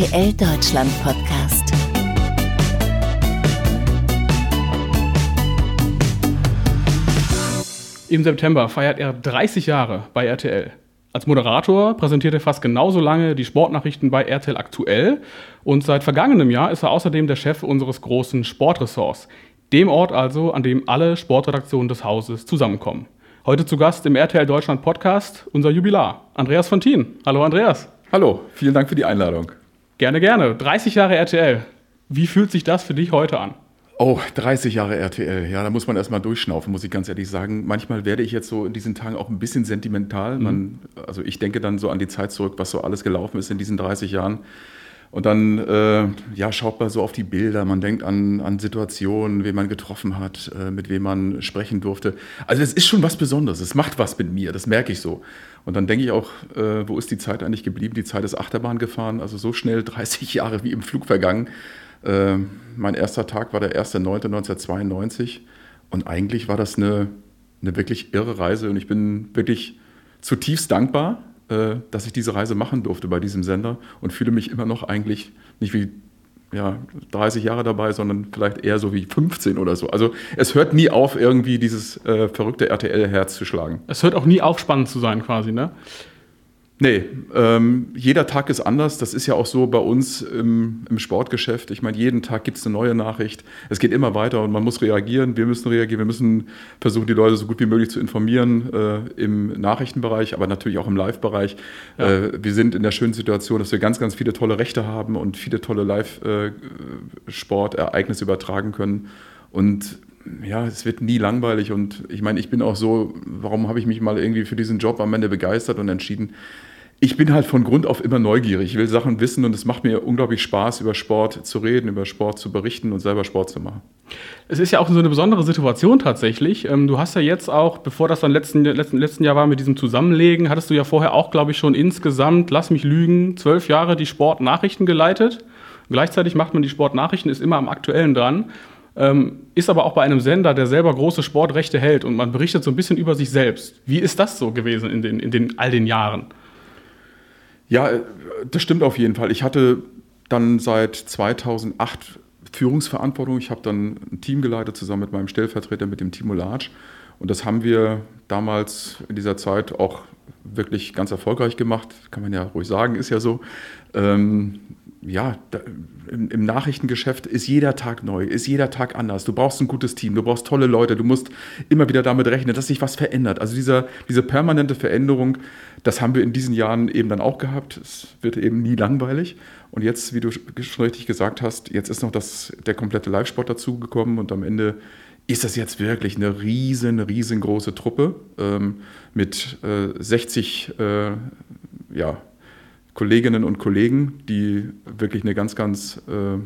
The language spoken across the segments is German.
RTL Deutschland Podcast. Im September feiert er 30 Jahre bei RTL. Als Moderator präsentiert er fast genauso lange die Sportnachrichten bei RTL aktuell und seit vergangenem Jahr ist er außerdem der Chef unseres großen Sportressorts, dem Ort also, an dem alle Sportredaktionen des Hauses zusammenkommen. Heute zu Gast im RTL Deutschland Podcast unser Jubilar, Andreas Fontin. Hallo Andreas. Hallo, vielen Dank für die Einladung. Gerne, gerne. 30 Jahre RTL. Wie fühlt sich das für dich heute an? Oh, 30 Jahre RTL. Ja, da muss man erstmal durchschnaufen, muss ich ganz ehrlich sagen. Manchmal werde ich jetzt so in diesen Tagen auch ein bisschen sentimental. Mhm. Man, also ich denke dann so an die Zeit zurück, was so alles gelaufen ist in diesen 30 Jahren. Und dann äh, ja, schaut man so auf die Bilder, man denkt an, an Situationen, wen man getroffen hat, äh, mit wem man sprechen durfte. Also es ist schon was Besonderes, es macht was mit mir, das merke ich so. Und dann denke ich auch, äh, wo ist die Zeit eigentlich geblieben? Die Zeit ist Achterbahn gefahren, also so schnell 30 Jahre wie im Flug vergangen. Äh, mein erster Tag war der 1.9.1992 und eigentlich war das eine, eine wirklich irre Reise und ich bin wirklich zutiefst dankbar, dass ich diese Reise machen durfte bei diesem Sender und fühle mich immer noch eigentlich nicht wie ja, 30 Jahre dabei, sondern vielleicht eher so wie 15 oder so. Also es hört nie auf, irgendwie dieses äh, verrückte RTL-Herz zu schlagen. Es hört auch nie auf, spannend zu sein quasi, ne? Nee, ähm, jeder Tag ist anders. Das ist ja auch so bei uns im, im Sportgeschäft. Ich meine, jeden Tag gibt es eine neue Nachricht. Es geht immer weiter und man muss reagieren. Wir müssen reagieren. Wir müssen versuchen, die Leute so gut wie möglich zu informieren äh, im Nachrichtenbereich, aber natürlich auch im Live-Bereich. Ja. Äh, wir sind in der schönen Situation, dass wir ganz, ganz viele tolle Rechte haben und viele tolle Live-Sportereignisse äh, übertragen können. Und ja, es wird nie langweilig und ich meine, ich bin auch so, warum habe ich mich mal irgendwie für diesen Job am Ende begeistert und entschieden? Ich bin halt von Grund auf immer neugierig. Ich will Sachen wissen und es macht mir unglaublich Spaß, über Sport zu reden, über Sport zu berichten und selber Sport zu machen. Es ist ja auch so eine besondere Situation tatsächlich. Ähm, du hast ja jetzt auch, bevor das dann letzten, letzten, letzten Jahr war mit diesem Zusammenlegen, hattest du ja vorher auch, glaube ich, schon insgesamt, lass mich lügen, zwölf Jahre die Sportnachrichten geleitet. Gleichzeitig macht man die Sportnachrichten, ist immer am Aktuellen dran. Ähm, ist aber auch bei einem Sender, der selber große Sportrechte hält und man berichtet so ein bisschen über sich selbst. Wie ist das so gewesen in, den, in den, all den Jahren? Ja, äh, das stimmt auf jeden Fall. Ich hatte dann seit 2008 Führungsverantwortung. Ich habe dann ein Team geleitet zusammen mit meinem Stellvertreter, mit dem Timo Latsch. Und das haben wir damals in dieser Zeit auch wirklich ganz erfolgreich gemacht. Kann man ja ruhig sagen, ist ja so. Ähm, ja, da, im, im, Nachrichtengeschäft ist jeder Tag neu, ist jeder Tag anders. Du brauchst ein gutes Team, du brauchst tolle Leute, du musst immer wieder damit rechnen, dass sich was verändert. Also dieser, diese permanente Veränderung, das haben wir in diesen Jahren eben dann auch gehabt. Es wird eben nie langweilig. Und jetzt, wie du schon richtig gesagt hast, jetzt ist noch das, der komplette Live-Sport dazugekommen und am Ende ist das jetzt wirklich eine riesen, riesengroße Truppe ähm, mit äh, 60 äh, ja, Kolleginnen und Kollegen, die wirklich eine ganz, ganz äh,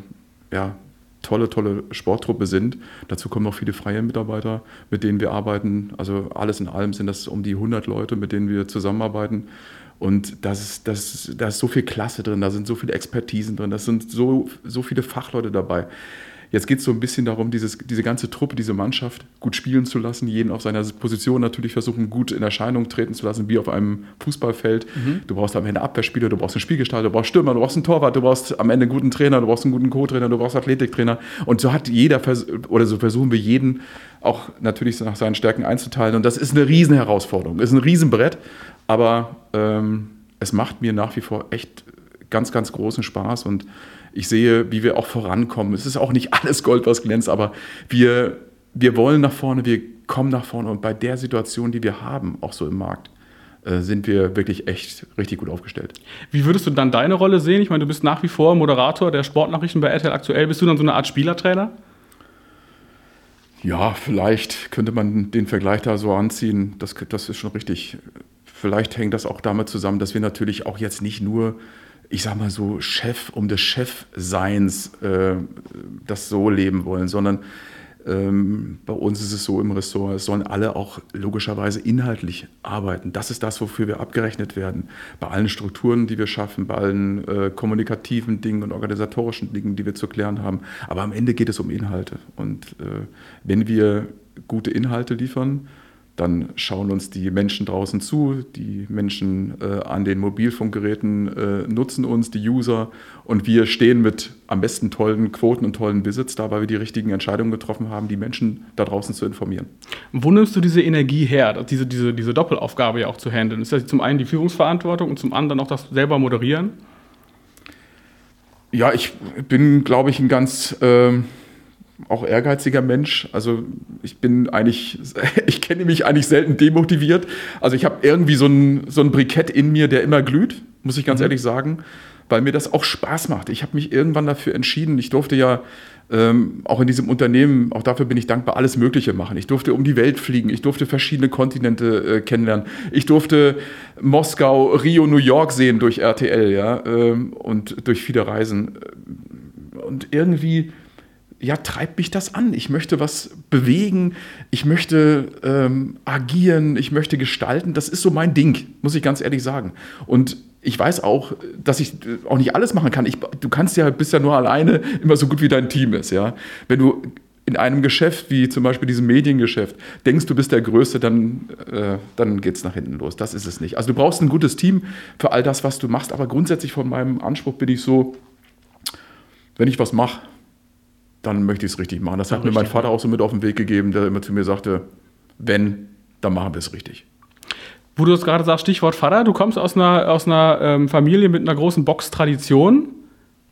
ja, tolle, tolle Sporttruppe sind. Dazu kommen noch viele freie Mitarbeiter, mit denen wir arbeiten. Also alles in allem sind das um die 100 Leute, mit denen wir zusammenarbeiten. Und das ist, das, da ist so viel Klasse drin, da sind so viele Expertisen drin, da sind so, so viele Fachleute dabei. Jetzt geht es so ein bisschen darum, dieses, diese ganze Truppe, diese Mannschaft gut spielen zu lassen, jeden auf seiner Position natürlich versuchen, gut in Erscheinung treten zu lassen, wie auf einem Fußballfeld. Mhm. Du brauchst am Ende Abwehrspieler, du brauchst einen Spielgestalter, du brauchst Stürmer, du brauchst einen Torwart, du brauchst am Ende einen guten Trainer, du brauchst einen guten Co-Trainer, du brauchst Athletiktrainer. Und so hat jeder, oder so versuchen wir jeden auch natürlich nach seinen Stärken einzuteilen. Und das ist eine Riesenherausforderung, ist ein Riesenbrett, aber ähm, es macht mir nach wie vor echt ganz, ganz großen Spaß und ich sehe, wie wir auch vorankommen. Es ist auch nicht alles Gold, was glänzt, aber wir, wir wollen nach vorne, wir kommen nach vorne und bei der Situation, die wir haben, auch so im Markt, äh, sind wir wirklich echt richtig gut aufgestellt. Wie würdest du dann deine Rolle sehen? Ich meine, du bist nach wie vor Moderator der Sportnachrichten bei RTL aktuell. Bist du dann so eine Art Spielertrainer? Ja, vielleicht könnte man den Vergleich da so anziehen. Das, das ist schon richtig. Vielleicht hängt das auch damit zusammen, dass wir natürlich auch jetzt nicht nur ich sag mal so, Chef um des Chefseins äh, das so leben wollen, sondern ähm, bei uns ist es so im Ressort, es sollen alle auch logischerweise inhaltlich arbeiten. Das ist das, wofür wir abgerechnet werden. Bei allen Strukturen, die wir schaffen, bei allen äh, kommunikativen Dingen und organisatorischen Dingen, die wir zu klären haben. Aber am Ende geht es um Inhalte. Und äh, wenn wir gute Inhalte liefern, dann schauen uns die Menschen draußen zu, die Menschen äh, an den Mobilfunkgeräten äh, nutzen uns, die User und wir stehen mit am besten tollen Quoten und tollen Visits da, weil wir die richtigen Entscheidungen getroffen haben, die Menschen da draußen zu informieren. Wo nimmst du diese Energie her, diese, diese, diese Doppelaufgabe ja auch zu handeln? Ist das zum einen die Führungsverantwortung und zum anderen auch das selber moderieren? Ja, ich bin, glaube ich, ein ganz... Äh, auch ehrgeiziger Mensch. Also ich bin eigentlich, ich kenne mich eigentlich selten demotiviert. Also ich habe irgendwie so ein, so ein Brikett in mir, der immer glüht, muss ich ganz mhm. ehrlich sagen, weil mir das auch Spaß macht. Ich habe mich irgendwann dafür entschieden. Ich durfte ja ähm, auch in diesem Unternehmen, auch dafür bin ich dankbar, alles Mögliche machen. Ich durfte um die Welt fliegen, ich durfte verschiedene Kontinente äh, kennenlernen, ich durfte Moskau, Rio, New York sehen durch RTL, ja, ähm, und durch viele Reisen. Und irgendwie ja, treibt mich das an. Ich möchte was bewegen, ich möchte ähm, agieren, ich möchte gestalten. Das ist so mein Ding, muss ich ganz ehrlich sagen. Und ich weiß auch, dass ich auch nicht alles machen kann. Ich, du kannst ja, bist ja nur alleine immer so gut wie dein Team ist. Ja? Wenn du in einem Geschäft wie zum Beispiel diesem Mediengeschäft denkst, du bist der Größte, dann, äh, dann geht es nach hinten los. Das ist es nicht. Also du brauchst ein gutes Team für all das, was du machst. Aber grundsätzlich von meinem Anspruch bin ich so, wenn ich was mache, dann möchte ich es richtig machen. Das hat mir mein Vater auch so mit auf den Weg gegeben, der immer zu mir sagte, wenn, dann machen wir es richtig. Wo du das gerade sagst, Stichwort Vater, du kommst aus einer, aus einer ähm, Familie mit einer großen Boxtradition.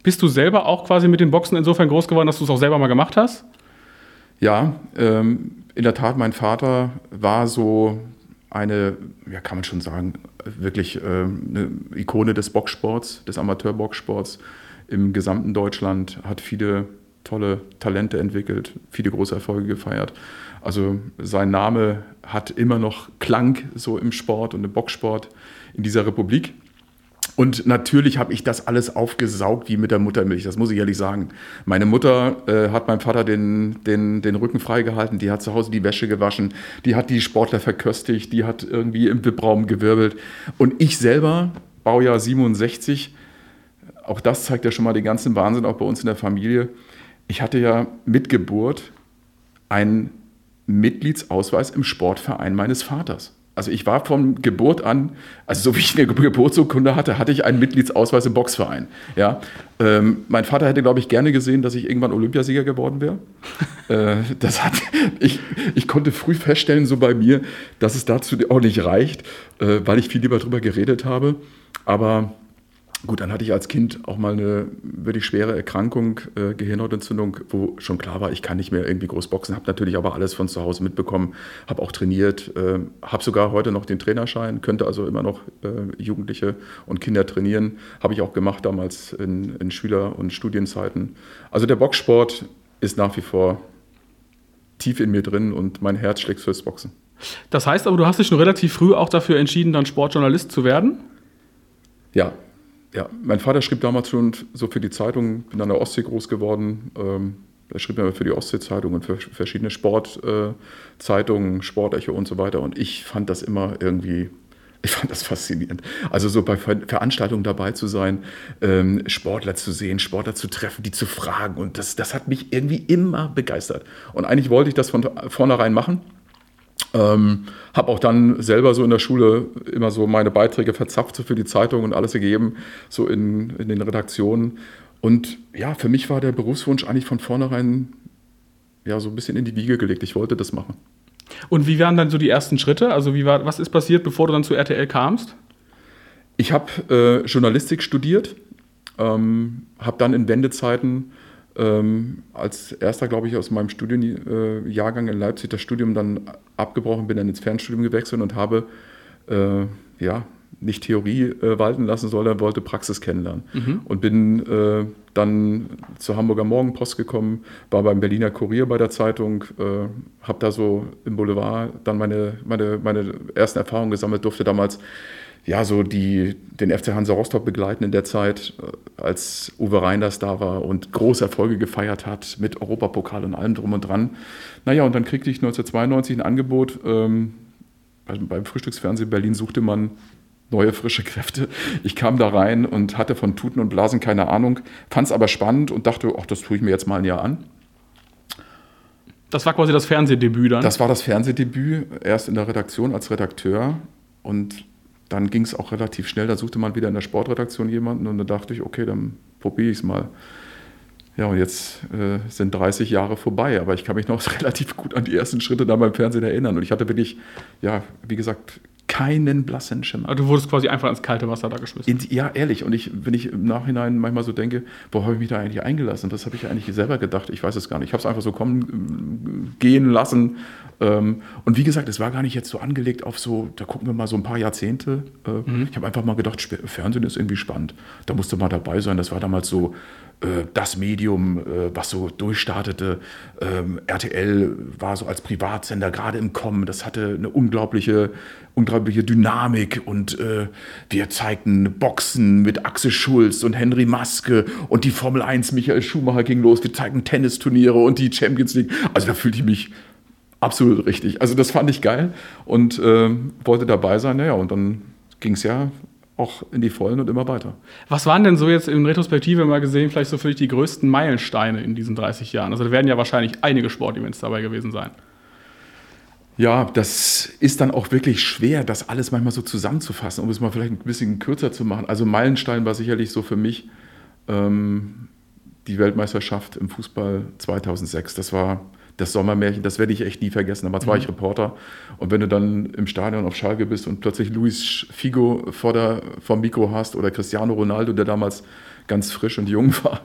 Bist du selber auch quasi mit den Boxen insofern groß geworden, dass du es auch selber mal gemacht hast? Ja, ähm, in der Tat, mein Vater war so eine, ja, kann man schon sagen, wirklich ähm, eine Ikone des Boxsports, des Amateurboxsports im gesamten Deutschland, hat viele tolle Talente entwickelt, viele große Erfolge gefeiert. Also sein Name hat immer noch Klang so im Sport und im Boxsport in dieser Republik. Und natürlich habe ich das alles aufgesaugt wie mit der Muttermilch, das muss ich ehrlich sagen. Meine Mutter äh, hat meinem Vater den, den, den Rücken freigehalten, die hat zu Hause die Wäsche gewaschen, die hat die Sportler verköstigt, die hat irgendwie im VIP-Raum gewirbelt. Und ich selber, Baujahr 67, auch das zeigt ja schon mal den ganzen Wahnsinn, auch bei uns in der Familie ich hatte ja mit Geburt einen Mitgliedsausweis im Sportverein meines Vaters. Also ich war von Geburt an, also so wie ich eine Geburtsurkunde hatte, hatte ich einen Mitgliedsausweis im Boxverein. Ja, ähm, mein Vater hätte, glaube ich, gerne gesehen, dass ich irgendwann Olympiasieger geworden wäre. äh, das hat, ich, ich konnte früh feststellen, so bei mir, dass es dazu auch nicht reicht, äh, weil ich viel lieber darüber geredet habe. Aber Gut, dann hatte ich als Kind auch mal eine wirklich schwere Erkrankung, äh, Gehirnhautentzündung, wo schon klar war, ich kann nicht mehr irgendwie groß boxen, habe natürlich aber alles von zu Hause mitbekommen, habe auch trainiert, äh, habe sogar heute noch den Trainerschein, könnte also immer noch äh, Jugendliche und Kinder trainieren, habe ich auch gemacht damals in, in Schüler- und Studienzeiten. Also der Boxsport ist nach wie vor tief in mir drin und mein Herz schlägt fürs Boxen. Das heißt aber, du hast dich schon relativ früh auch dafür entschieden, dann Sportjournalist zu werden? Ja, ja, mein Vater schrieb damals schon so für die Zeitung, bin an der Ostsee groß geworden. Ähm, er schrieb mir für die Ostsee-Zeitung und für verschiedene Sportzeitungen, äh, Sportecho und so weiter. Und ich fand das immer irgendwie, ich fand das faszinierend. Also so bei Veranstaltungen dabei zu sein, ähm, Sportler zu sehen, Sportler zu treffen, die zu fragen. Und das, das hat mich irgendwie immer begeistert. Und eigentlich wollte ich das von vornherein machen. Ähm, habe auch dann selber so in der Schule immer so meine Beiträge verzapft so für die Zeitung und alles gegeben, so in, in den Redaktionen. Und ja, für mich war der Berufswunsch eigentlich von vornherein ja so ein bisschen in die Wiege gelegt. Ich wollte das machen. Und wie waren dann so die ersten Schritte? Also wie war, was ist passiert, bevor du dann zu RTL kamst? Ich habe äh, Journalistik studiert, ähm, habe dann in Wendezeiten ähm, als erster, glaube ich, aus meinem Studienjahrgang in Leipzig das Studium dann abgebrochen, bin dann ins Fernstudium gewechselt und habe äh, ja, nicht Theorie äh, walten lassen, sondern wollte Praxis kennenlernen. Mhm. Und bin äh, dann zur Hamburger Morgenpost gekommen, war beim Berliner Kurier bei der Zeitung, äh, habe da so im Boulevard dann meine, meine, meine ersten Erfahrungen gesammelt, durfte damals ja, so die, den FC Hansa Rostock begleiten in der Zeit, äh, als Uwe Reinders da war und große Erfolge gefeiert hat mit Europapokal und allem drum und dran. Naja, und dann kriegte ich 1992 ein Angebot. Ähm, beim Frühstücksfernsehen Berlin suchte man neue frische Kräfte. Ich kam da rein und hatte von Tuten und Blasen keine Ahnung, fand es aber spannend und dachte, ach, das tue ich mir jetzt mal ein Jahr an. Das war quasi das Fernsehdebüt dann? Das war das Fernsehdebüt, erst in der Redaktion als Redakteur und dann ging es auch relativ schnell. Da suchte man wieder in der Sportredaktion jemanden und dann dachte ich, okay, dann probiere ich es mal. Ja, und jetzt äh, sind 30 Jahre vorbei, aber ich kann mich noch relativ gut an die ersten Schritte da beim Fernsehen erinnern. Und ich hatte wirklich, ja, wie gesagt, keinen blassen Schimmer. Also du wurdest quasi einfach ins kalte Wasser da geschmissen. In, ja, ehrlich. Und ich, wenn ich im Nachhinein manchmal so denke, wo habe ich mich da eigentlich eingelassen? Das habe ich eigentlich selber gedacht. Ich weiß es gar nicht. Ich habe es einfach so kommen, gehen lassen. Ähm, und wie gesagt, es war gar nicht jetzt so angelegt auf so, da gucken wir mal so ein paar Jahrzehnte. Äh, mhm. Ich habe einfach mal gedacht, Fernsehen ist irgendwie spannend. Da musste mal dabei sein. Das war damals so äh, das Medium, äh, was so durchstartete. Ähm, RTL war so als Privatsender gerade im Kommen. Das hatte eine unglaubliche, unglaubliche Dynamik und äh, wir zeigten Boxen mit Axel Schulz und Henry Maske und die Formel 1 Michael Schumacher ging los. Wir zeigten Tennisturniere und die Champions League. Also da fühlte ich mich absolut richtig. Also das fand ich geil und äh, wollte dabei sein. Naja, und dann ging es ja auch in die Vollen und immer weiter. Was waren denn so jetzt in Retrospektive mal gesehen, vielleicht so für dich die größten Meilensteine in diesen 30 Jahren? Also da werden ja wahrscheinlich einige Sportevents dabei gewesen sein. Ja, das ist dann auch wirklich schwer, das alles manchmal so zusammenzufassen, um es mal vielleicht ein bisschen kürzer zu machen. Also Meilenstein war sicherlich so für mich ähm, die Weltmeisterschaft im Fußball 2006. Das war das Sommermärchen, das werde ich echt nie vergessen. Damals mhm. war ich Reporter und wenn du dann im Stadion auf Schalke bist und plötzlich Luis Figo vor der, vor dem Mikro hast oder Cristiano Ronaldo, der damals ganz frisch und jung war,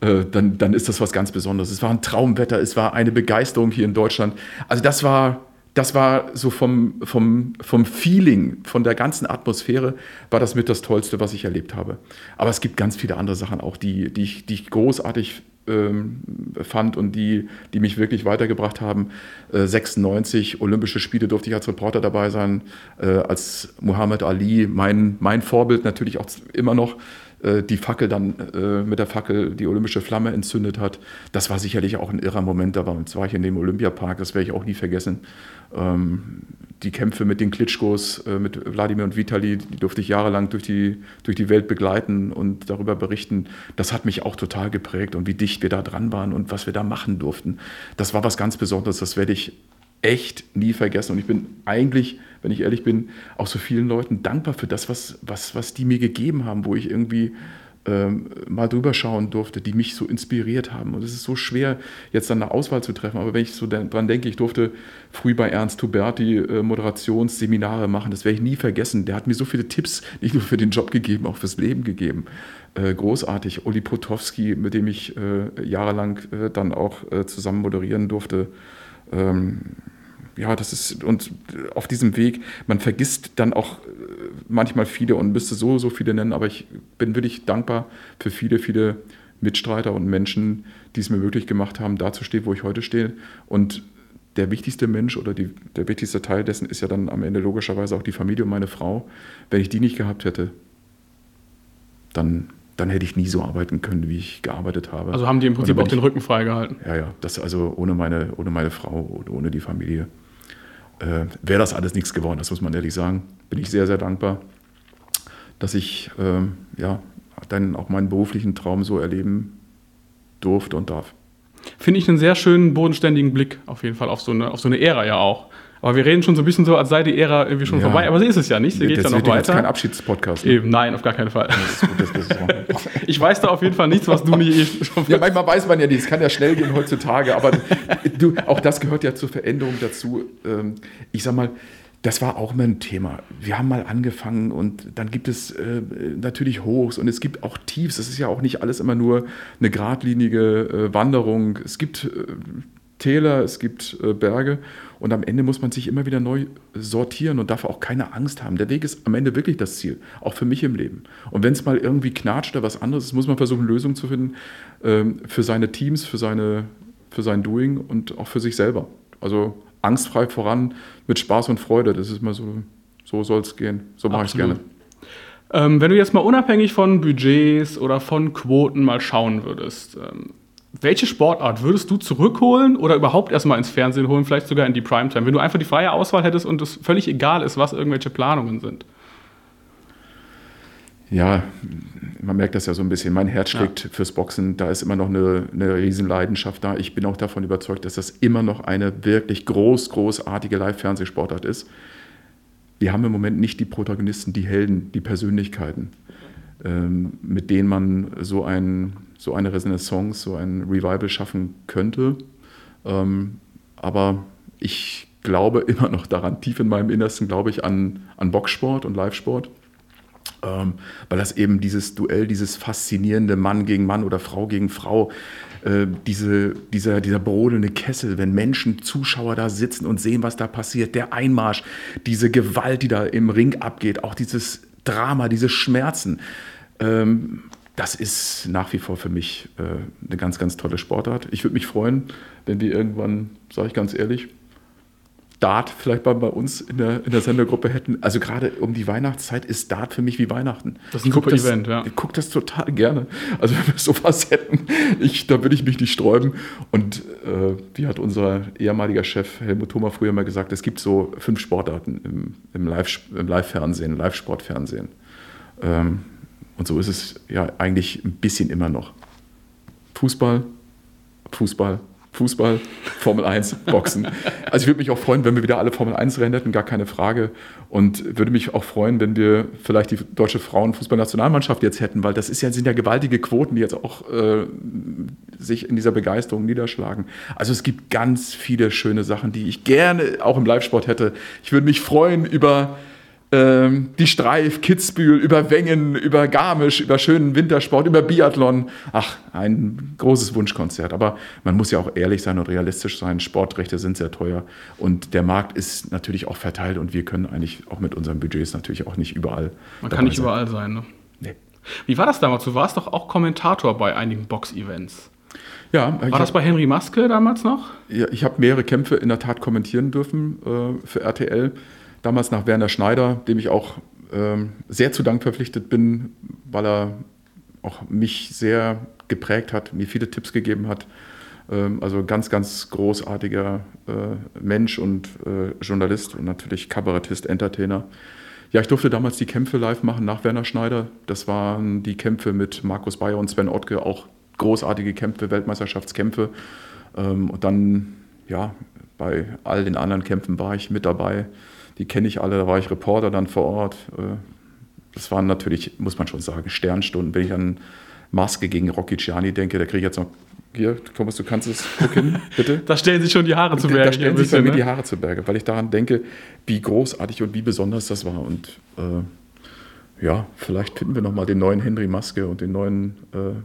äh, dann, dann ist das was ganz Besonderes. Es war ein Traumwetter, es war eine Begeisterung hier in Deutschland. Also das war, das war so vom, vom, vom Feeling, von der ganzen Atmosphäre, war das mit das Tollste, was ich erlebt habe. Aber es gibt ganz viele andere Sachen auch, die, die, ich, die ich großartig ähm, fand und die, die mich wirklich weitergebracht haben. Äh, 96 Olympische Spiele durfte ich als Reporter dabei sein, äh, als Muhammad Ali, mein, mein Vorbild natürlich auch immer noch die Fackel dann äh, mit der Fackel die olympische Flamme entzündet hat. Das war sicherlich auch ein irrer Moment. Da war, war ich in dem Olympiapark, das werde ich auch nie vergessen. Ähm, die Kämpfe mit den Klitschkos, äh, mit Wladimir und Vitali, die durfte ich jahrelang durch die, durch die Welt begleiten und darüber berichten. Das hat mich auch total geprägt und wie dicht wir da dran waren und was wir da machen durften. Das war was ganz Besonderes, das werde ich echt nie vergessen. Und ich bin eigentlich, wenn ich ehrlich bin, auch so vielen Leuten dankbar für das, was, was, was die mir gegeben haben, wo ich irgendwie ähm, mal drüber schauen durfte, die mich so inspiriert haben. Und es ist so schwer, jetzt dann eine Auswahl zu treffen. Aber wenn ich so dran denke, ich durfte früh bei Ernst Huberti äh, Moderationsseminare machen, das werde ich nie vergessen. Der hat mir so viele Tipps, nicht nur für den Job gegeben, auch fürs Leben gegeben. Äh, großartig. Uli Potowski, mit dem ich äh, jahrelang äh, dann auch äh, zusammen moderieren durfte. Ähm, ja, das ist, und auf diesem Weg, man vergisst dann auch äh, manchmal viele und müsste so, so viele nennen, aber ich bin wirklich dankbar für viele, viele Mitstreiter und Menschen, die es mir möglich gemacht haben, da zu stehen, wo ich heute stehe. Und der wichtigste Mensch oder die, der wichtigste Teil dessen ist ja dann am Ende logischerweise auch die Familie und meine Frau. Wenn ich die nicht gehabt hätte, dann, dann hätte ich nie so arbeiten können, wie ich gearbeitet habe. Also haben die im Prinzip auch den Rücken freigehalten? Ja, ja. Das also ohne meine, ohne meine Frau oder ohne die Familie äh, wäre das alles nichts geworden, das muss man ehrlich sagen. Bin ich sehr, sehr dankbar, dass ich äh, ja, dann auch meinen beruflichen Traum so erleben durfte und darf. Finde ich einen sehr schönen, bodenständigen Blick auf jeden Fall auf so eine, auf so eine Ära ja auch. Aber wir reden schon so ein bisschen so, als sei die Ära irgendwie schon ja. vorbei. Aber so ist es ja nicht. Sie geht dann noch weiter. Das ist kein Abschiedspodcast. Ne? Eben, nein, auf gar keinen Fall. ich weiß da auf jeden Fall nichts, was du nicht eh schon Ja, manchmal weiß man ja nicht. Es kann ja schnell gehen heutzutage. Aber du, auch das gehört ja zur Veränderung dazu. Ähm, ich sag mal, das war auch mal ein Thema. Wir haben mal angefangen und dann gibt es äh, natürlich Hochs und es gibt auch Tiefs. Es ist ja auch nicht alles immer nur eine geradlinige äh, Wanderung. Es gibt äh, Täler, es gibt Berge und am Ende muss man sich immer wieder neu sortieren und darf auch keine Angst haben. Der Weg ist am Ende wirklich das Ziel, auch für mich im Leben. Und wenn es mal irgendwie knatscht oder was anderes ist, muss man versuchen, Lösungen zu finden ähm, für seine Teams, für, seine, für sein Doing und auch für sich selber. Also angstfrei voran mit Spaß und Freude, das ist mal so, so soll es gehen. So mache ich es gerne. Ähm, wenn du jetzt mal unabhängig von Budgets oder von Quoten mal schauen würdest, ähm, welche Sportart würdest du zurückholen oder überhaupt erstmal ins Fernsehen holen, vielleicht sogar in die Primetime, wenn du einfach die freie Auswahl hättest und es völlig egal ist, was irgendwelche Planungen sind? ja, man merkt das ja so ein bisschen. Mein Herz schlägt ja. fürs Boxen. Da ist immer noch eine, eine Riesenleidenschaft da. Ich bin auch davon überzeugt, dass das immer noch eine wirklich groß, großartige Live-Fernsehsportart ist. Wir haben im Moment nicht die Protagonisten, die Helden, die Persönlichkeiten, ähm, mit denen man so, ein, so eine Renaissance, so ein Revival schaffen könnte. Ähm, aber ich glaube immer noch daran, tief in meinem Innersten glaube ich an, an Boxsport und Live-Sport ähm, weil das eben dieses Duell, dieses faszinierende Mann gegen Mann oder Frau gegen Frau, äh, diese, dieser, dieser brodelnde Kessel, wenn Menschen, Zuschauer da sitzen und sehen, was da passiert, der Einmarsch, diese Gewalt, die da im Ring abgeht, auch dieses Drama, diese Schmerzen. Ähm, das ist nach wie vor für mich äh, eine ganz, ganz tolle Sportart. Ich würde mich freuen, wenn wir irgendwann, sage ich ganz ehrlich, Dart vielleicht bei, bei uns in der, in der Sendergruppe hätten. Also gerade um die Weihnachtszeit ist Dart für mich wie Weihnachten. Das ist ein super das, Event, ja. Ich gucke das total gerne. Also wenn wir sowas hätten, ich, da würde ich mich nicht sträuben. Und äh, wie hat unser ehemaliger Chef Helmut Thoma früher mal gesagt, es gibt so fünf Sportarten im, im Live-Fernsehen, Live-Sportfernsehen. Ähm, und so ist es ja eigentlich ein bisschen immer noch. Fußball, Fußball, Fußball, Formel 1, Boxen. Also ich würde mich auch freuen, wenn wir wieder alle Formel 1 Rennen hätten, gar keine Frage. Und würde mich auch freuen, wenn wir vielleicht die deutsche Frauenfußballnationalmannschaft jetzt hätten, weil das ist ja, sind ja gewaltige Quoten, die jetzt auch äh, sich in dieser Begeisterung niederschlagen. Also es gibt ganz viele schöne Sachen, die ich gerne auch im Live-Sport hätte. Ich würde mich freuen über ähm, die Streif, Kitzbühel, über Wengen, über Garmisch, über schönen Wintersport, über Biathlon. Ach, ein großes Wunschkonzert. Aber man muss ja auch ehrlich sein und realistisch sein. Sportrechte sind sehr teuer und der Markt ist natürlich auch verteilt und wir können eigentlich auch mit unseren Budgets natürlich auch nicht überall. Man kann nicht sein. überall sein, ne? Nee. Wie war das damals? Du warst doch auch Kommentator bei einigen Box-Events. Ja, war das bei Henry Maske damals noch? Ja, ich habe mehrere Kämpfe in der Tat kommentieren dürfen äh, für RTL damals nach Werner Schneider, dem ich auch ähm, sehr zu Dank verpflichtet bin, weil er auch mich sehr geprägt hat, mir viele Tipps gegeben hat. Ähm, also ganz, ganz großartiger äh, Mensch und äh, Journalist und natürlich Kabarettist, Entertainer. Ja, ich durfte damals die Kämpfe live machen nach Werner Schneider. Das waren die Kämpfe mit Markus Bayer und Sven Ottke, auch großartige Kämpfe, Weltmeisterschaftskämpfe. Ähm, und dann, ja, bei all den anderen Kämpfen war ich mit dabei die kenne ich alle, da war ich Reporter dann vor Ort. Äh, das waren natürlich, muss man schon sagen, Sternstunden. Wenn ich an Maske gegen Rocky Ciani denke, da kriege ich jetzt noch, hier, Thomas, du kannst es gucken, bitte. da stellen sich schon die Haare zu Berge. Da stellen sich bei mir ne? die Haare zu Berge, weil ich daran denke, wie großartig und wie besonders das war. Und äh, ja, vielleicht finden wir nochmal den neuen Henry Maske und den neuen äh,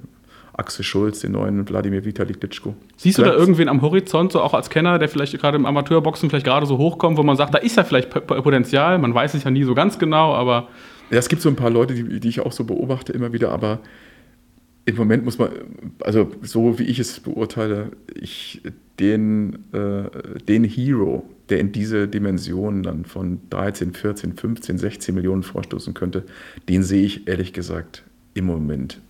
Axel Schulz, den neuen Wladimir Vitali Klitschko. Siehst du da irgendwen am Horizont, so auch als Kenner, der vielleicht gerade im Amateurboxen vielleicht gerade so hochkommt, wo man sagt, da ist ja vielleicht Potenzial, man weiß es ja nie so ganz genau, aber. Ja, es gibt so ein paar Leute, die, die ich auch so beobachte immer wieder, aber im Moment muss man, also so wie ich es beurteile, ich den, äh, den Hero, der in diese Dimension dann von 13, 14, 15, 16 Millionen vorstoßen könnte, den sehe ich ehrlich gesagt im Moment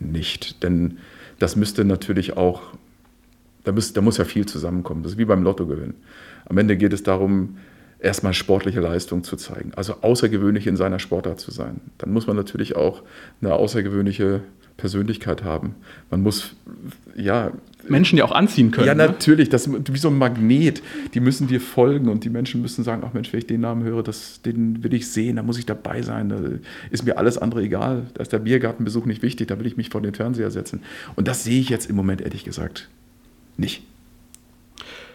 nicht. Denn das müsste natürlich auch, da, müsst, da muss ja viel zusammenkommen. Das ist wie beim Lottogewinn. Am Ende geht es darum, erstmal sportliche Leistung zu zeigen, also außergewöhnlich in seiner Sportart zu sein. Dann muss man natürlich auch eine außergewöhnliche Persönlichkeit haben. Man muss, ja. Menschen, die auch anziehen können. Ja, ne? natürlich. Das wie so ein Magnet. Die müssen dir folgen und die Menschen müssen sagen: Ach Mensch, wenn ich den Namen höre, das, den will ich sehen, da muss ich dabei sein. Da ist mir alles andere egal. Da ist der Biergartenbesuch nicht wichtig, da will ich mich vor den Fernseher setzen. Und das sehe ich jetzt im Moment ehrlich gesagt nicht.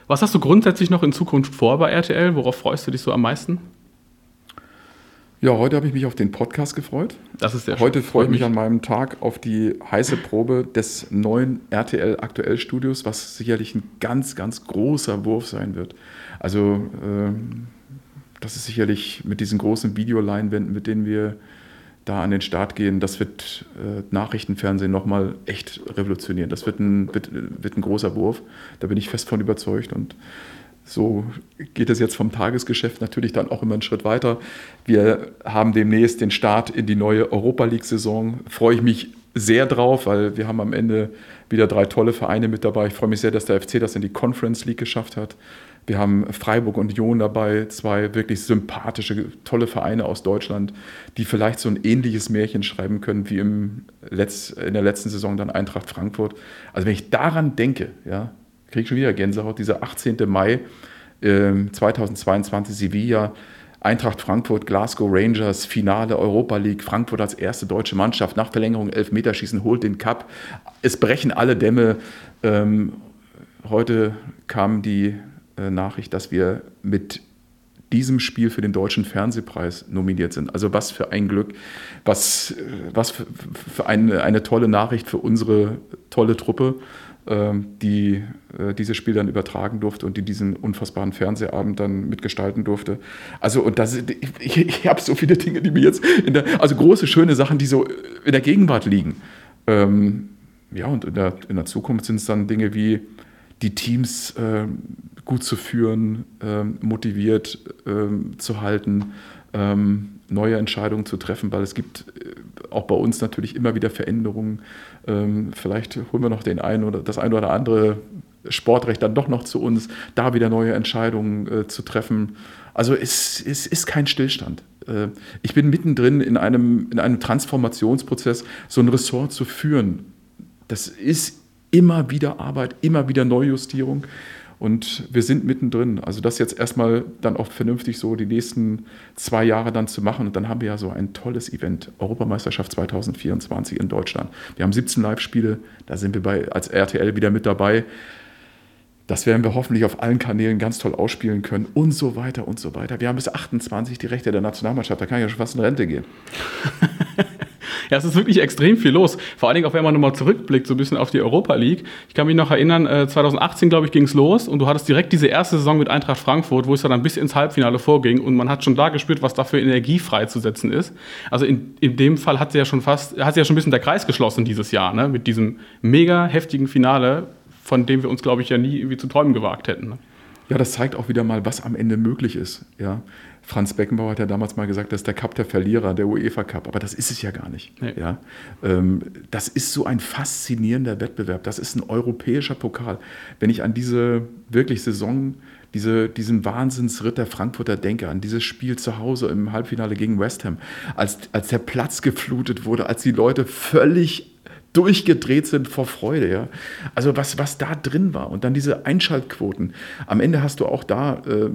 Was hast du grundsätzlich noch in Zukunft vor bei RTL? Worauf freust du dich so am meisten? Ja, heute habe ich mich auf den Podcast gefreut. Das ist der Heute freue ich mich an meinem Tag auf die heiße Probe des neuen RTL Aktuell Studios, was sicherlich ein ganz, ganz großer Wurf sein wird. Also, äh, das ist sicherlich mit diesen großen Videoleinwänden, mit denen wir da an den Start gehen, das wird äh, Nachrichtenfernsehen nochmal echt revolutionieren. Das wird ein, wird, wird ein großer Wurf. Da bin ich fest von überzeugt und so geht es jetzt vom Tagesgeschäft natürlich dann auch immer einen Schritt weiter. Wir haben demnächst den Start in die neue Europa League-Saison. Freue ich mich sehr drauf, weil wir haben am Ende wieder drei tolle Vereine mit dabei. Ich freue mich sehr, dass der FC das in die Conference League geschafft hat. Wir haben Freiburg und Union dabei, zwei wirklich sympathische, tolle Vereine aus Deutschland, die vielleicht so ein ähnliches Märchen schreiben können wie im Letz-, in der letzten Saison dann Eintracht Frankfurt. Also wenn ich daran denke, ja, kriege ich schon wieder Gänsehaut, dieser 18. Mai äh, 2022 Sevilla, Eintracht Frankfurt, Glasgow Rangers, Finale Europa League, Frankfurt als erste deutsche Mannschaft nach Verlängerung Elfmeterschießen holt den Cup. Es brechen alle Dämme. Ähm, heute kam die Nachricht, dass wir mit diesem Spiel für den Deutschen Fernsehpreis nominiert sind. Also was für ein Glück, was, äh, was für, für eine, eine tolle Nachricht für unsere tolle Truppe, ähm, die äh, dieses Spiel dann übertragen durfte und die diesen unfassbaren Fernsehabend dann mitgestalten durfte. Also und das, ich, ich habe so viele Dinge, die mir jetzt, der, also große, schöne Sachen, die so in der Gegenwart liegen. Ähm, ja, und in der, in der Zukunft sind es dann Dinge wie die Teams äh, gut zu führen, äh, motiviert äh, zu halten, ähm, neue Entscheidungen zu treffen, weil es gibt äh, auch bei uns natürlich immer wieder Veränderungen. Ähm, vielleicht holen wir noch den einen oder das eine oder andere Sportrecht dann doch noch zu uns, da wieder neue Entscheidungen äh, zu treffen. Also es, es ist kein Stillstand. Äh, ich bin mittendrin in einem, in einem Transformationsprozess, so ein Ressort zu führen. Das ist immer wieder Arbeit, immer wieder Neujustierung. Und wir sind mittendrin. Also das jetzt erstmal dann auch vernünftig so die nächsten zwei Jahre dann zu machen. Und dann haben wir ja so ein tolles Event, Europameisterschaft 2024 in Deutschland. Wir haben 17 Live-Spiele, da sind wir bei, als RTL wieder mit dabei. Das werden wir hoffentlich auf allen Kanälen ganz toll ausspielen können und so weiter und so weiter. Wir haben bis 28 die Rechte der Nationalmannschaft, da kann ich ja schon fast in Rente gehen. Ja, es ist wirklich extrem viel los. Vor allen Dingen auch, wenn man nochmal zurückblickt, so ein bisschen auf die Europa League. Ich kann mich noch erinnern, 2018, äh, glaube ich, ging es los und du hattest direkt diese erste Saison mit Eintracht Frankfurt, wo es dann bis ins Halbfinale vorging und man hat schon da gespürt, was da für Energie freizusetzen ist. Also in, in dem Fall hat sie ja schon fast, hat sie ja schon ein bisschen der Kreis geschlossen dieses Jahr, ne? mit diesem mega heftigen Finale, von dem wir uns, glaube ich, ja nie irgendwie zu träumen gewagt hätten. Ne? Ja, das zeigt auch wieder mal, was am Ende möglich ist. Ja. Franz Beckenbauer hat ja damals mal gesagt, das ist der Cup der Verlierer, der UEFA Cup. Aber das ist es ja gar nicht. Nee. Ja? Ähm, das ist so ein faszinierender Wettbewerb. Das ist ein europäischer Pokal. Wenn ich an diese wirklich Saison, diese, diesen Wahnsinnsritt der Frankfurter denke, an dieses Spiel zu Hause im Halbfinale gegen West Ham, als, als der Platz geflutet wurde, als die Leute völlig durchgedreht sind vor Freude. Ja? Also was, was da drin war und dann diese Einschaltquoten. Am Ende hast du auch da äh,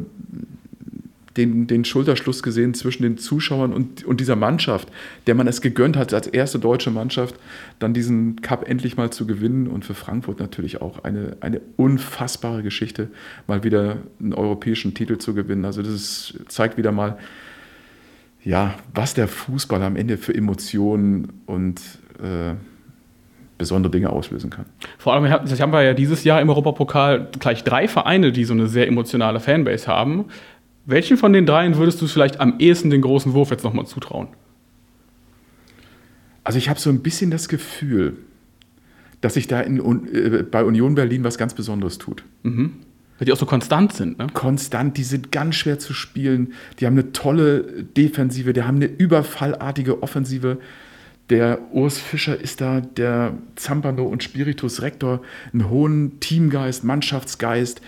den, den Schulterschluss gesehen zwischen den Zuschauern und, und dieser Mannschaft, der man es gegönnt hat, als erste deutsche Mannschaft dann diesen Cup endlich mal zu gewinnen und für Frankfurt natürlich auch eine, eine unfassbare Geschichte, mal wieder einen europäischen Titel zu gewinnen. Also das ist, zeigt wieder mal, ja, was der Fußball am Ende für Emotionen und äh, besondere Dinge auslösen kann. Vor allem haben wir ja dieses Jahr im Europapokal gleich drei Vereine, die so eine sehr emotionale Fanbase haben. Welchen von den dreien würdest du vielleicht am ehesten den großen Wurf jetzt nochmal zutrauen? Also ich habe so ein bisschen das Gefühl, dass sich da in, äh, bei Union Berlin was ganz Besonderes tut. Mhm. Weil die auch so konstant sind, ne? Konstant, die sind ganz schwer zu spielen. Die haben eine tolle Defensive, die haben eine überfallartige Offensive. Der Urs Fischer ist da der Zampano und Spiritus Rektor, einen hohen Teamgeist, Mannschaftsgeist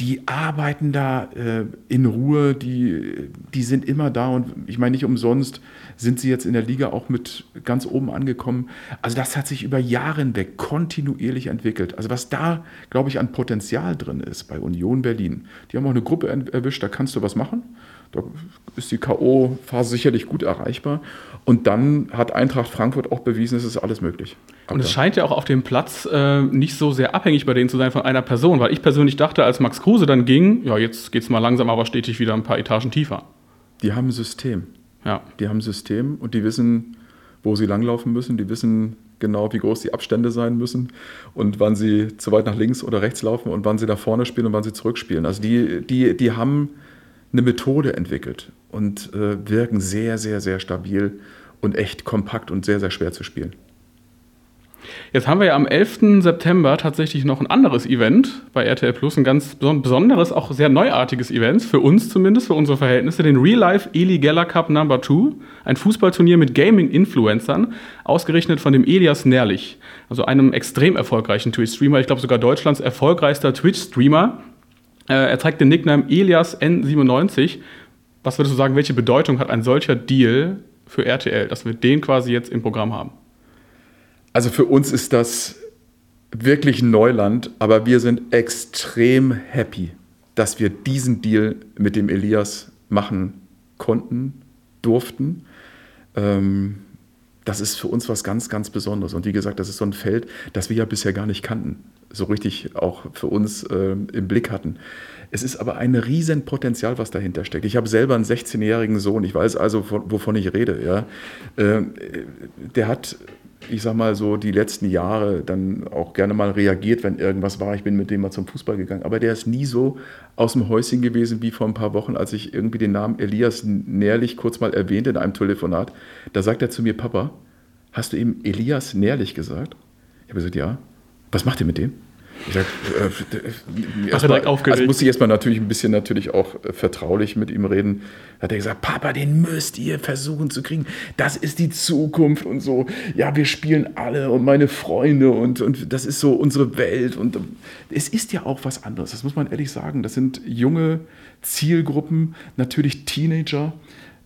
die arbeiten da äh, in Ruhe, die, die sind immer da und ich meine, nicht umsonst sind sie jetzt in der Liga auch mit ganz oben angekommen. Also das hat sich über Jahre hinweg kontinuierlich entwickelt. Also was da, glaube ich, an Potenzial drin ist bei Union Berlin. Die haben auch eine Gruppe erwischt, da kannst du was machen. Da ist die K.O.-Phase sicherlich gut erreichbar. Und dann hat Eintracht Frankfurt auch bewiesen, es ist alles möglich. Und es scheint ja auch auf dem Platz äh, nicht so sehr abhängig bei denen zu sein von einer Person, weil ich persönlich dachte, als Max Kruse dann ging, ja, jetzt geht es mal langsam, aber stetig wieder ein paar Etagen tiefer. Die haben ein System. Ja. Die haben ein System und die wissen, wo sie langlaufen müssen. Die wissen genau, wie groß die Abstände sein müssen und wann sie zu weit nach links oder rechts laufen und wann sie da vorne spielen und wann sie zurückspielen. Also die, die, die haben eine Methode entwickelt und äh, wirken sehr, sehr, sehr stabil und echt kompakt und sehr, sehr schwer zu spielen. Jetzt haben wir ja am 11. September tatsächlich noch ein anderes Event bei RTL Plus, ein ganz besonderes, auch sehr neuartiges Event, für uns zumindest, für unsere Verhältnisse, den Real Life Eli Geller Cup Number 2, ein Fußballturnier mit Gaming-Influencern, ausgerechnet von dem Elias Nährlich, also einem extrem erfolgreichen Twitch-Streamer, ich glaube sogar Deutschlands erfolgreichster Twitch-Streamer, er zeigt den Nickname Elias N97. Was würdest du sagen, welche Bedeutung hat ein solcher Deal für RTL, dass wir den quasi jetzt im Programm haben? Also für uns ist das wirklich Neuland, aber wir sind extrem happy, dass wir diesen Deal mit dem Elias machen konnten, durften. Ähm, das ist für uns was ganz, ganz Besonderes. Und wie gesagt, das ist so ein Feld, das wir ja bisher gar nicht kannten, so richtig auch für uns äh, im Blick hatten. Es ist aber ein Riesenpotenzial, was dahinter steckt. Ich habe selber einen 16-jährigen Sohn, ich weiß also, wovon ich rede. Ja? Äh, der hat ich sag mal so, die letzten Jahre dann auch gerne mal reagiert, wenn irgendwas war. Ich bin mit dem mal zum Fußball gegangen. Aber der ist nie so aus dem Häuschen gewesen wie vor ein paar Wochen, als ich irgendwie den Namen Elias Nährlich kurz mal erwähnte in einem Telefonat. Da sagt er zu mir, Papa, hast du ihm Elias Nährlich gesagt? Ich habe gesagt, ja. Was macht ihr mit dem? Ich sag, äh, erst mal, also musste ich erstmal natürlich ein bisschen natürlich auch äh, vertraulich mit ihm reden. Hat er gesagt, Papa, den müsst ihr versuchen zu kriegen. Das ist die Zukunft und so. Ja, wir spielen alle und meine Freunde und, und das ist so unsere Welt. Und es ist ja auch was anderes, das muss man ehrlich sagen. Das sind junge Zielgruppen, natürlich Teenager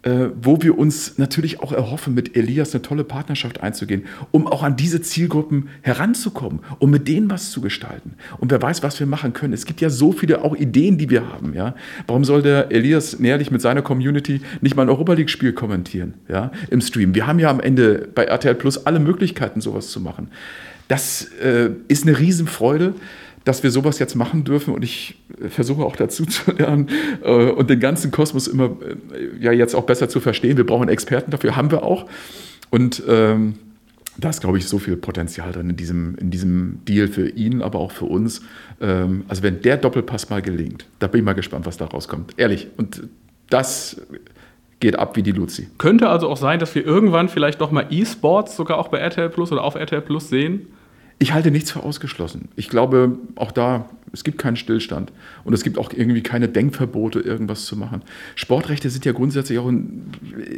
äh, wo wir uns natürlich auch erhoffen, mit Elias eine tolle Partnerschaft einzugehen, um auch an diese Zielgruppen heranzukommen, um mit denen was zu gestalten. Und wer weiß, was wir machen können. Es gibt ja so viele auch Ideen, die wir haben. Ja? Warum soll der Elias Nährlich mit seiner Community nicht mal ein Europa League-Spiel kommentieren ja? im Stream? Wir haben ja am Ende bei RTL Plus alle Möglichkeiten, sowas zu machen. Das äh, ist eine Riesenfreude dass wir sowas jetzt machen dürfen und ich versuche auch dazu zu lernen äh, und den ganzen Kosmos immer äh, ja jetzt auch besser zu verstehen. Wir brauchen Experten dafür, haben wir auch. Und ähm, da ist, glaube ich, so viel Potenzial drin in diesem, in diesem Deal für ihn, aber auch für uns. Ähm, also wenn der Doppelpass mal gelingt, da bin ich mal gespannt, was da rauskommt. Ehrlich. Und das geht ab wie die Luzi. Könnte also auch sein, dass wir irgendwann vielleicht noch mal E-Sports sogar auch bei RTL Plus oder auf RTL Plus sehen? Ich halte nichts für ausgeschlossen. Ich glaube, auch da, es gibt keinen Stillstand. Und es gibt auch irgendwie keine Denkverbote, irgendwas zu machen. Sportrechte sind ja grundsätzlich auch in,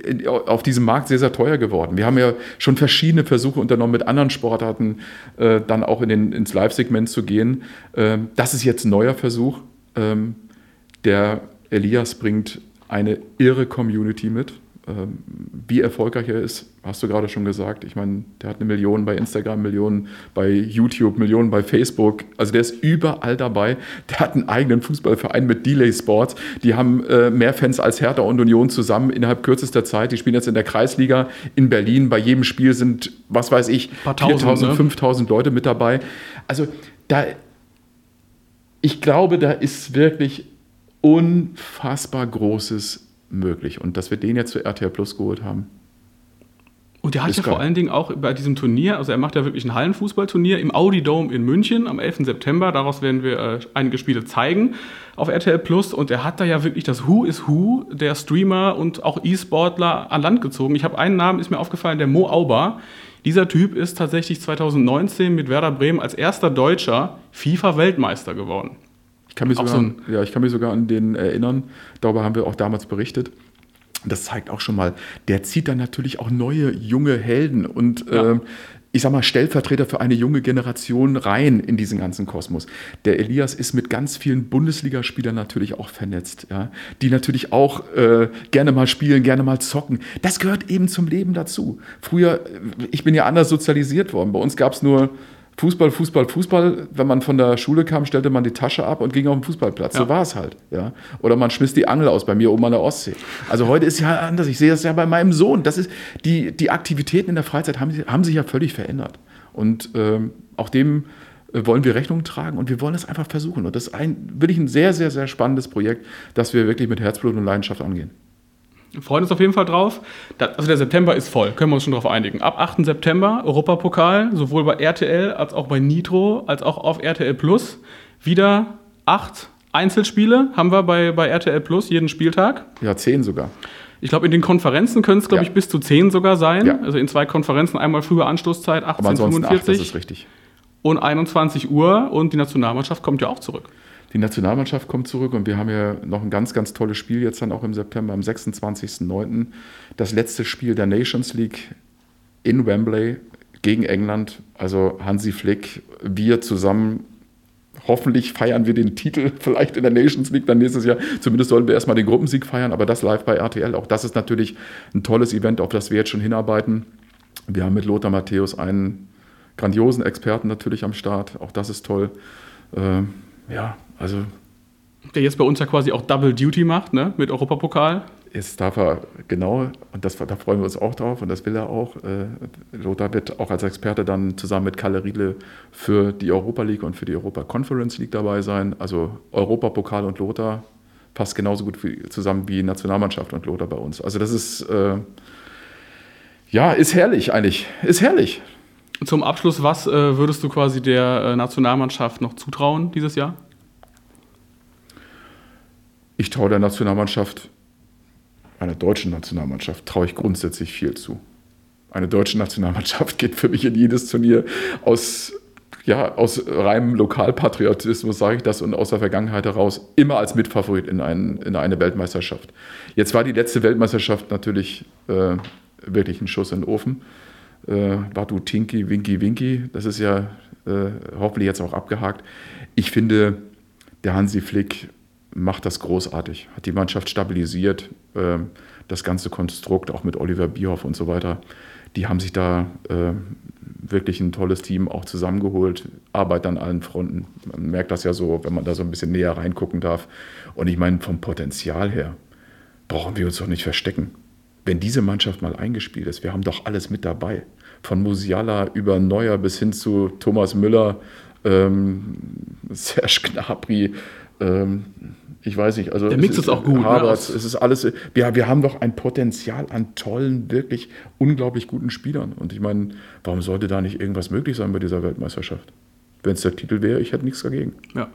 in, auf diesem Markt sehr, sehr teuer geworden. Wir haben ja schon verschiedene Versuche unternommen, mit anderen Sportarten äh, dann auch in den, ins Live-Segment zu gehen. Ähm, das ist jetzt ein neuer Versuch. Ähm, der Elias bringt eine irre Community mit. Ähm, wie erfolgreich er ist, hast du gerade schon gesagt. Ich meine, der hat eine Million bei Instagram, Millionen bei YouTube, Millionen bei Facebook. Also der ist überall dabei. Der hat einen eigenen Fußballverein mit Delay Sports. Die haben äh, mehr Fans als Hertha und Union zusammen innerhalb kürzester Zeit. Die spielen jetzt in der Kreisliga in Berlin. Bei jedem Spiel sind, was weiß ich, 4000, ne? 5000 Leute mit dabei. Also da, ich glaube, da ist wirklich unfassbar großes möglich. Und dass wir den jetzt zu RTL Plus geholt haben. Und der hat ja geil. vor allen Dingen auch bei diesem Turnier, also er macht ja wirklich ein Hallenfußballturnier im Audi Dome in München am 11. September. Daraus werden wir äh, einige Spiele zeigen auf RTL Plus. Und er hat da ja wirklich das Who is Who der Streamer und auch E-Sportler an Land gezogen. Ich habe einen Namen, ist mir aufgefallen, der Mo Auber. Dieser Typ ist tatsächlich 2019 mit Werder Bremen als erster Deutscher FIFA-Weltmeister geworden. Ich kann, mich sogar, so ja, ich kann mich sogar an den erinnern. Darüber haben wir auch damals berichtet. Das zeigt auch schon mal, der zieht dann natürlich auch neue junge Helden und ja. ähm, ich sag mal, Stellvertreter für eine junge Generation rein in diesen ganzen Kosmos. Der Elias ist mit ganz vielen Bundesligaspielern natürlich auch vernetzt, ja, die natürlich auch äh, gerne mal spielen, gerne mal zocken. Das gehört eben zum Leben dazu. Früher, ich bin ja anders sozialisiert worden. Bei uns gab es nur Fußball, Fußball, Fußball. Wenn man von der Schule kam, stellte man die Tasche ab und ging auf den Fußballplatz. Ja. So war es halt. Ja? Oder man schmiss die Angel aus, bei mir oben an der Ostsee. Also heute ist ja anders. Ich sehe das ja bei meinem Sohn. Das ist, die, die Aktivitäten in der Freizeit haben, haben sich ja völlig verändert. Und ähm, auch dem äh, wollen wir Rechnung tragen und wir wollen es einfach versuchen. Und das ist ein, wirklich ein sehr, sehr, sehr spannendes Projekt, das wir wirklich mit Herzblut und Leidenschaft angehen. Freuen uns auf jeden Fall drauf. also der September ist voll, können wir uns schon darauf einigen. Ab 8. September Europapokal, sowohl bei RTL als auch bei Nitro, als auch auf RTL Plus. Wieder acht Einzelspiele haben wir bei, bei RTL Plus jeden Spieltag. Ja, zehn sogar. Ich glaube, in den Konferenzen können es, glaube ja. ich, bis zu zehn sogar sein. Ja. Also in zwei Konferenzen, einmal frühe Anstoßzeit, 18.45 das ist richtig. Und 21 Uhr und die Nationalmannschaft kommt ja auch zurück. Die Nationalmannschaft kommt zurück und wir haben ja noch ein ganz, ganz tolles Spiel jetzt dann auch im September, am 26.09. Das letzte Spiel der Nations League in Wembley gegen England. Also Hansi Flick, wir zusammen, hoffentlich feiern wir den Titel vielleicht in der Nations League dann nächstes Jahr. Zumindest sollen wir erstmal den Gruppensieg feiern, aber das live bei RTL. Auch das ist natürlich ein tolles Event, auf das wir jetzt schon hinarbeiten. Wir haben mit Lothar Matthäus einen grandiosen Experten natürlich am Start. Auch das ist toll. Ähm, ja, also. Der jetzt bei uns ja quasi auch Double Duty macht, ne? Mit Europapokal. Jetzt darf er, genau, und das, da freuen wir uns auch drauf und das will er auch. Äh, Lothar wird auch als Experte dann zusammen mit Kalle Riedle für die Europa League und für die Europa Conference League dabei sein. Also Europapokal und Lothar passt genauso gut zusammen wie Nationalmannschaft und Lothar bei uns. Also das ist, äh, ja, ist herrlich eigentlich. Ist herrlich. Zum Abschluss, was äh, würdest du quasi der äh, Nationalmannschaft noch zutrauen dieses Jahr? Ich traue der Nationalmannschaft einer deutschen Nationalmannschaft traue ich grundsätzlich viel zu. Eine deutsche Nationalmannschaft geht für mich in jedes Turnier aus, ja, aus reinem Lokalpatriotismus, sage ich das, und aus der Vergangenheit heraus immer als Mitfavorit in, ein, in eine Weltmeisterschaft. Jetzt war die letzte Weltmeisterschaft natürlich äh, wirklich ein Schuss in den Ofen. Äh, Batu Tinky, Winky, Winky, das ist ja äh, hoffentlich jetzt auch abgehakt. Ich finde, der Hansi Flick macht das großartig, hat die Mannschaft stabilisiert, äh, das ganze Konstrukt, auch mit Oliver Bierhoff und so weiter. Die haben sich da äh, wirklich ein tolles Team auch zusammengeholt, Arbeit an allen Fronten. Man merkt das ja so, wenn man da so ein bisschen näher reingucken darf. Und ich meine, vom Potenzial her brauchen wir uns doch nicht verstecken. Wenn diese Mannschaft mal eingespielt ist, wir haben doch alles mit dabei. Von Musiala über Neuer bis hin zu Thomas Müller, ähm, Serge Gnabry, ähm, ich weiß nicht, also der Mix ist, ist, auch gut. Havertz, ne? es ist alles. Wir, wir haben doch ein Potenzial an tollen, wirklich unglaublich guten Spielern. Und ich meine, warum sollte da nicht irgendwas möglich sein bei dieser Weltmeisterschaft? Wenn es der Titel wäre, ich hätte nichts dagegen. Ja.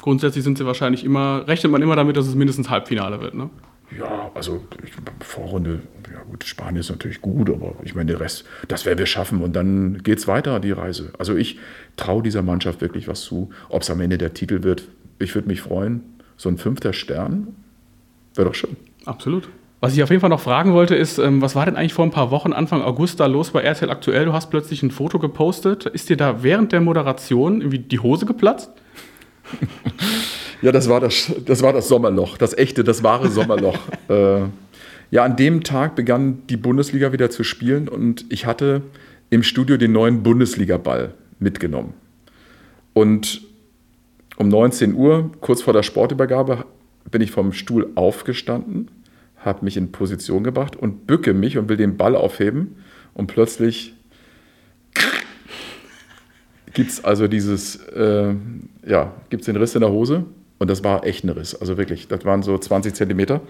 Grundsätzlich sind sie wahrscheinlich immer, rechnet man immer damit, dass es mindestens Halbfinale wird, ne? Ja, also ich, Vorrunde, ja gut, Spanien ist natürlich gut, aber ich meine, den Rest, das werden wir schaffen und dann geht es weiter, die Reise. Also ich traue dieser Mannschaft wirklich was zu. Ob es am Ende der Titel wird, ich würde mich freuen so ein fünfter Stern wäre doch schön. Absolut. Was ich auf jeden Fall noch fragen wollte, ist, ähm, was war denn eigentlich vor ein paar Wochen, Anfang August, da los bei RTL Aktuell? Du hast plötzlich ein Foto gepostet. Ist dir da während der Moderation irgendwie die Hose geplatzt? ja, das war das, das war das Sommerloch, das echte, das wahre Sommerloch. äh, ja, an dem Tag begann die Bundesliga wieder zu spielen und ich hatte im Studio den neuen Bundesliga-Ball mitgenommen. Und um 19 Uhr, kurz vor der Sportübergabe, bin ich vom Stuhl aufgestanden, habe mich in Position gebracht und bücke mich und will den Ball aufheben. Und plötzlich gibt es also dieses, äh, ja, gibt es den Riss in der Hose. Und das war echt ein Riss, also wirklich, das waren so 20 Zentimeter.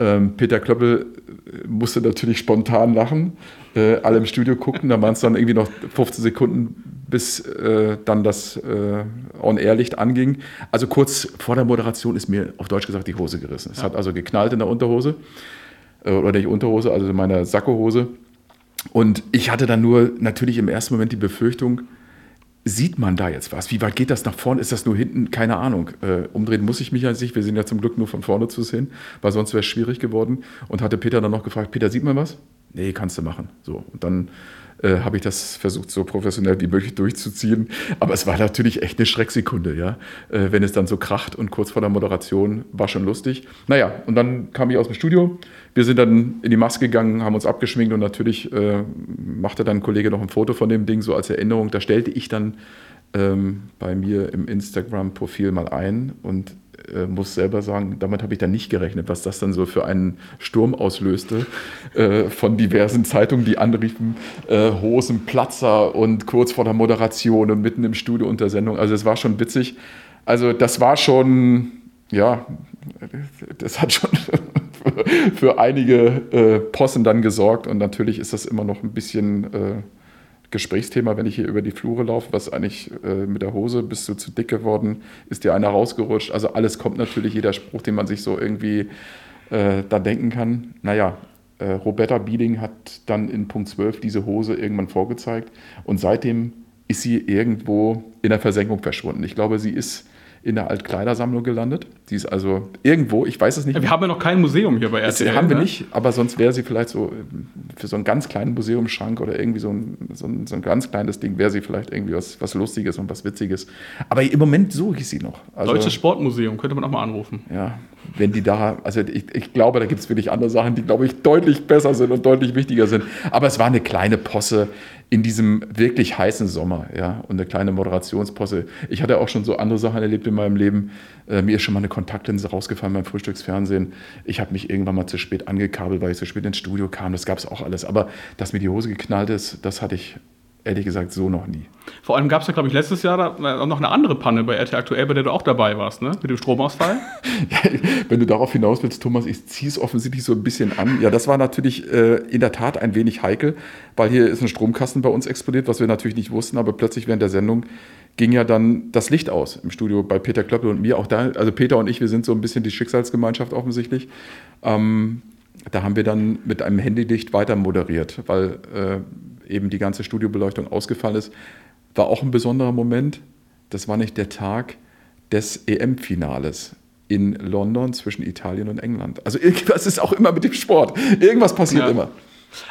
Ähm, Peter Klöppel musste natürlich spontan lachen. Äh, alle im Studio guckten, da waren es dann irgendwie noch 15 Sekunden, bis äh, dann das äh, On-Air-Licht anging. Also kurz vor der Moderation ist mir auf Deutsch gesagt die Hose gerissen. Es ja. hat also geknallt in der Unterhose. Äh, oder nicht Unterhose, also in meiner Sakkohose. Und ich hatte dann nur natürlich im ersten Moment die Befürchtung, sieht man da jetzt was? Wie weit geht das nach vorne? Ist das nur hinten? Keine Ahnung. Äh, umdrehen muss ich mich an sich. Wir sind ja zum Glück nur von vorne zu sehen, weil sonst wäre es schwierig geworden. Und hatte Peter dann noch gefragt, Peter, sieht man was? Nee, kannst du machen. So. Und dann äh, habe ich das versucht, so professionell wie möglich durchzuziehen. Aber es war natürlich echt eine Schrecksekunde, ja. Äh, wenn es dann so kracht und kurz vor der Moderation war schon lustig. Naja, und dann kam ich aus dem Studio. Wir sind dann in die Maske gegangen, haben uns abgeschminkt und natürlich äh, machte dann ein Kollege noch ein Foto von dem Ding so als Erinnerung. Da stellte ich dann ähm, bei mir im Instagram-Profil mal ein und äh, muss selber sagen, damit habe ich dann nicht gerechnet, was das dann so für einen Sturm auslöste äh, von diversen Zeitungen, die anriefen, äh, Hosenplatzer und kurz vor der Moderation und mitten im Studio unter Sendung. Also es war schon witzig. Also das war schon, ja, das hat schon für, für einige äh, Possen dann gesorgt und natürlich ist das immer noch ein bisschen äh, Gesprächsthema, wenn ich hier über die Flure laufe, was eigentlich äh, mit der Hose bist du zu dick geworden, ist dir einer rausgerutscht. Also alles kommt natürlich, jeder Spruch, den man sich so irgendwie äh, da denken kann. Naja, äh, Roberta Bieding hat dann in Punkt 12 diese Hose irgendwann vorgezeigt und seitdem ist sie irgendwo in der Versenkung verschwunden. Ich glaube, sie ist in der Altkleidersammlung gelandet. Die ist also irgendwo, ich weiß es nicht. Wir haben ja noch kein Museum hier bei Das RTL. haben wir ne? nicht, aber sonst wäre sie vielleicht so äh, für so einen ganz kleinen Museumsschrank oder irgendwie so ein, so ein, so ein ganz kleines Ding, wäre sie vielleicht irgendwie was, was Lustiges und was Witziges. Aber im Moment suche ich sie noch. Also, Deutsches Sportmuseum, könnte man auch mal anrufen. ja, wenn die da, also ich, ich glaube, da gibt es wirklich andere Sachen, die, glaube ich, deutlich besser sind und deutlich wichtiger sind. Aber es war eine kleine Posse in diesem wirklich heißen Sommer, ja, und eine kleine Moderationsposse. Ich hatte auch schon so andere Sachen erlebt in meinem Leben. Äh, mir ist schon mal eine Kontaktlinse rausgefallen beim Frühstücksfernsehen. Ich habe mich irgendwann mal zu spät angekabelt, weil ich zu spät ins Studio kam. Das gab es auch alles. Aber dass mir die Hose geknallt ist, das hatte ich ehrlich gesagt so noch nie. Vor allem gab es ja, glaube ich, letztes Jahr da, äh, noch eine andere Panne bei RTL aktuell, bei der du auch dabei warst, ne? Mit dem Stromausfall. Wenn du darauf hinaus willst, Thomas, ich ziehe es offensichtlich so ein bisschen an. Ja, das war natürlich äh, in der Tat ein wenig heikel, weil hier ist ein Stromkasten bei uns explodiert, was wir natürlich nicht wussten, aber plötzlich während der Sendung ging ja dann das Licht aus im Studio bei Peter Klöppel und mir. Auch da, also Peter und ich, wir sind so ein bisschen die Schicksalsgemeinschaft offensichtlich. Ähm, da haben wir dann mit einem Handylicht weiter moderiert, weil äh, eben die ganze Studiobeleuchtung ausgefallen ist. War auch ein besonderer Moment. Das war nicht der Tag des EM-Finales in London zwischen Italien und England. Also irgendwas ist auch immer mit dem Sport. Irgendwas passiert Ja. immer.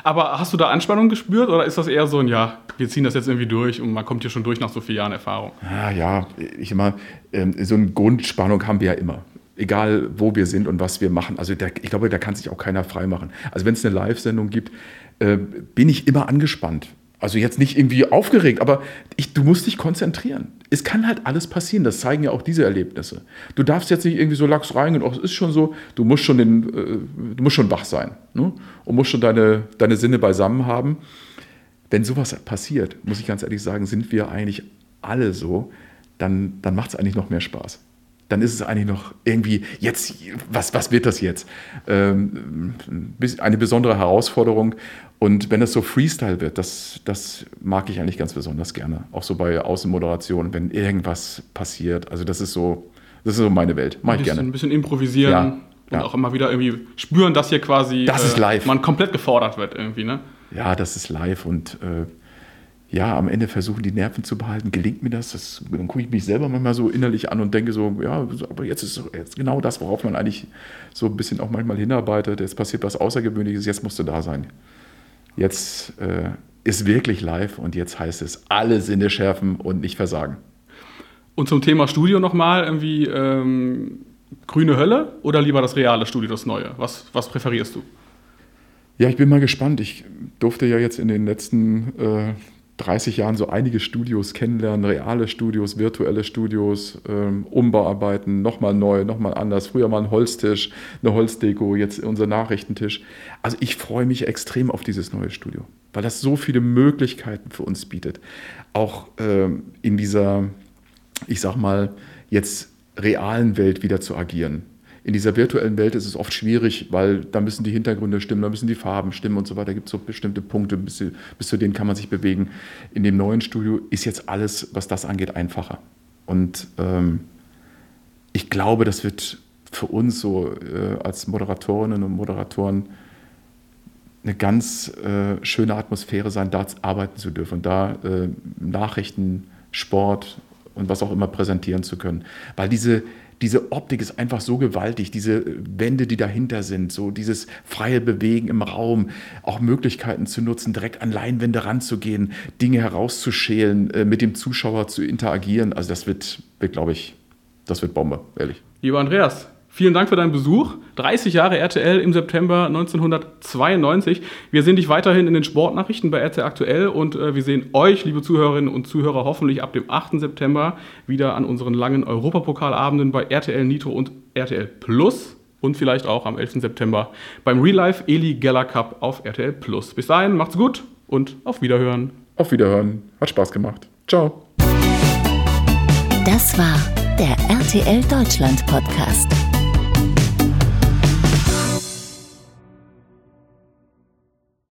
Aber hast du da Anspannung gespürt oder ist das eher so ein, ja, wir ziehen das jetzt irgendwie durch und man kommt hier schon durch nach so vielen Jahren Erfahrung? Ah, ja, ich immer, ähm, so eine Grundspannung haben wir ja immer. Egal, wo wir sind und was wir machen. Also da, ich glaube, da kann sich auch keiner frei machen. Also wenn es eine Live-Sendung gibt, äh, bin ich immer angespannt. Also jetzt nicht irgendwie aufgeregt, aber ich, du musst dich konzentrieren. Es kann halt alles passieren. Das zeigen ja auch diese Erlebnisse. Du darfst jetzt nicht irgendwie so lax reingehen, oh, es ist schon so. Du musst schon, den, äh, du musst schon wach sein ne? und musst schon deine, deine Sinne beisammen haben. Wenn sowas passiert, muss ich ganz ehrlich sagen, sind wir eigentlich alle so, dann, dann macht es eigentlich noch mehr Spaß. Dann ist es eigentlich noch irgendwie, jetzt, was, was wird das jetzt? Ähm, eine besondere Herausforderung. Und wenn es so Freestyle wird, das, das mag ich eigentlich ganz besonders gerne. Auch so bei Außenmoderationen, wenn irgendwas passiert. Also das ist so, das ist so meine Welt. Mach ich gerne. ein bisschen improvisieren Ja, und ja. auch immer wieder irgendwie spüren, dass hier quasi äh, Das ist live. man komplett gefordert wird irgendwie, ne? Ja, das ist live und äh, ja, am Ende versuchen die Nerven zu behalten. Gelingt mir das? das dann gucke ich mich selber manchmal so innerlich an und denke so, ja, aber jetzt ist jetzt genau das, worauf man eigentlich so ein bisschen auch manchmal hinarbeitet. Jetzt passiert was Außergewöhnliches, jetzt musst du da sein. Jetzt äh, ist wirklich live und jetzt heißt es, alle Sinne schärfen und nicht versagen. Und zum Thema Studio nochmal, irgendwie ähm, grüne Hölle oder lieber das reale Studio, das neue? Was, was präferierst du? Ja, ich bin mal gespannt. Ich durfte ja jetzt in den letzten äh, 30 Jahren so einige Studios kennenlernen, reale Studios, virtuelle Studios, ähm, Umbauarbeiten, nochmal neu, nochmal anders. Früher mal ein Holztisch, eine Holzdeko, jetzt unser Nachrichtentisch. Also ich freue mich extrem auf dieses neue Studio, weil das so viele Möglichkeiten für uns bietet. Auch ähm, in dieser, ich sag mal, jetzt realen Welt wieder zu agieren. In dieser virtuellen Welt ist es oft schwierig, weil da müssen die Hintergründe stimmen, da müssen die Farben stimmen und so weiter. Da gibt es so bestimmte Punkte, bis, zu- bis zu denen kann man sich bewegen. In dem neuen Studio ist jetzt alles, was das angeht, einfacher. Und ähm, ich glaube, das wird für uns so äh, als Moderatorinnen und Moderatoren eine ganz äh, schöne Atmosphäre sein, da arbeiten zu dürfen, da äh, Nachrichten, Sport und was auch immer präsentieren zu können. Weil diese, diese Optik ist einfach so gewaltig, diese Wände, die dahinter sind, so dieses freie Bewegen im Raum, auch Möglichkeiten zu nutzen, direkt an Leinwände ranzugehen, Dinge herauszuschälen, äh, mit dem Zuschauer zu interagieren. Also das wird, wird glaube ich, das wird Bombe, ehrlich. Lieber Andreas, vielen Dank für deinen Besuch. 30 Jahre RTL im September 1992. Wir sehen dich weiterhin in den Sportnachrichten bei RTL aktuell und äh, wir sehen euch, liebe Zuhörerinnen und Zuhörer, hoffentlich ab dem 8. September wieder an unseren langen Europapokalabenden bei RTL Nitro und RTL Plus und vielleicht auch am 11. September beim Real Life Eli Geller Cup auf RTL Plus. Bis dahin, macht's gut und auf Wiederhören. Auf Wiederhören, hat Spaß gemacht. Ciao. Das war der RTL Deutschland Podcast.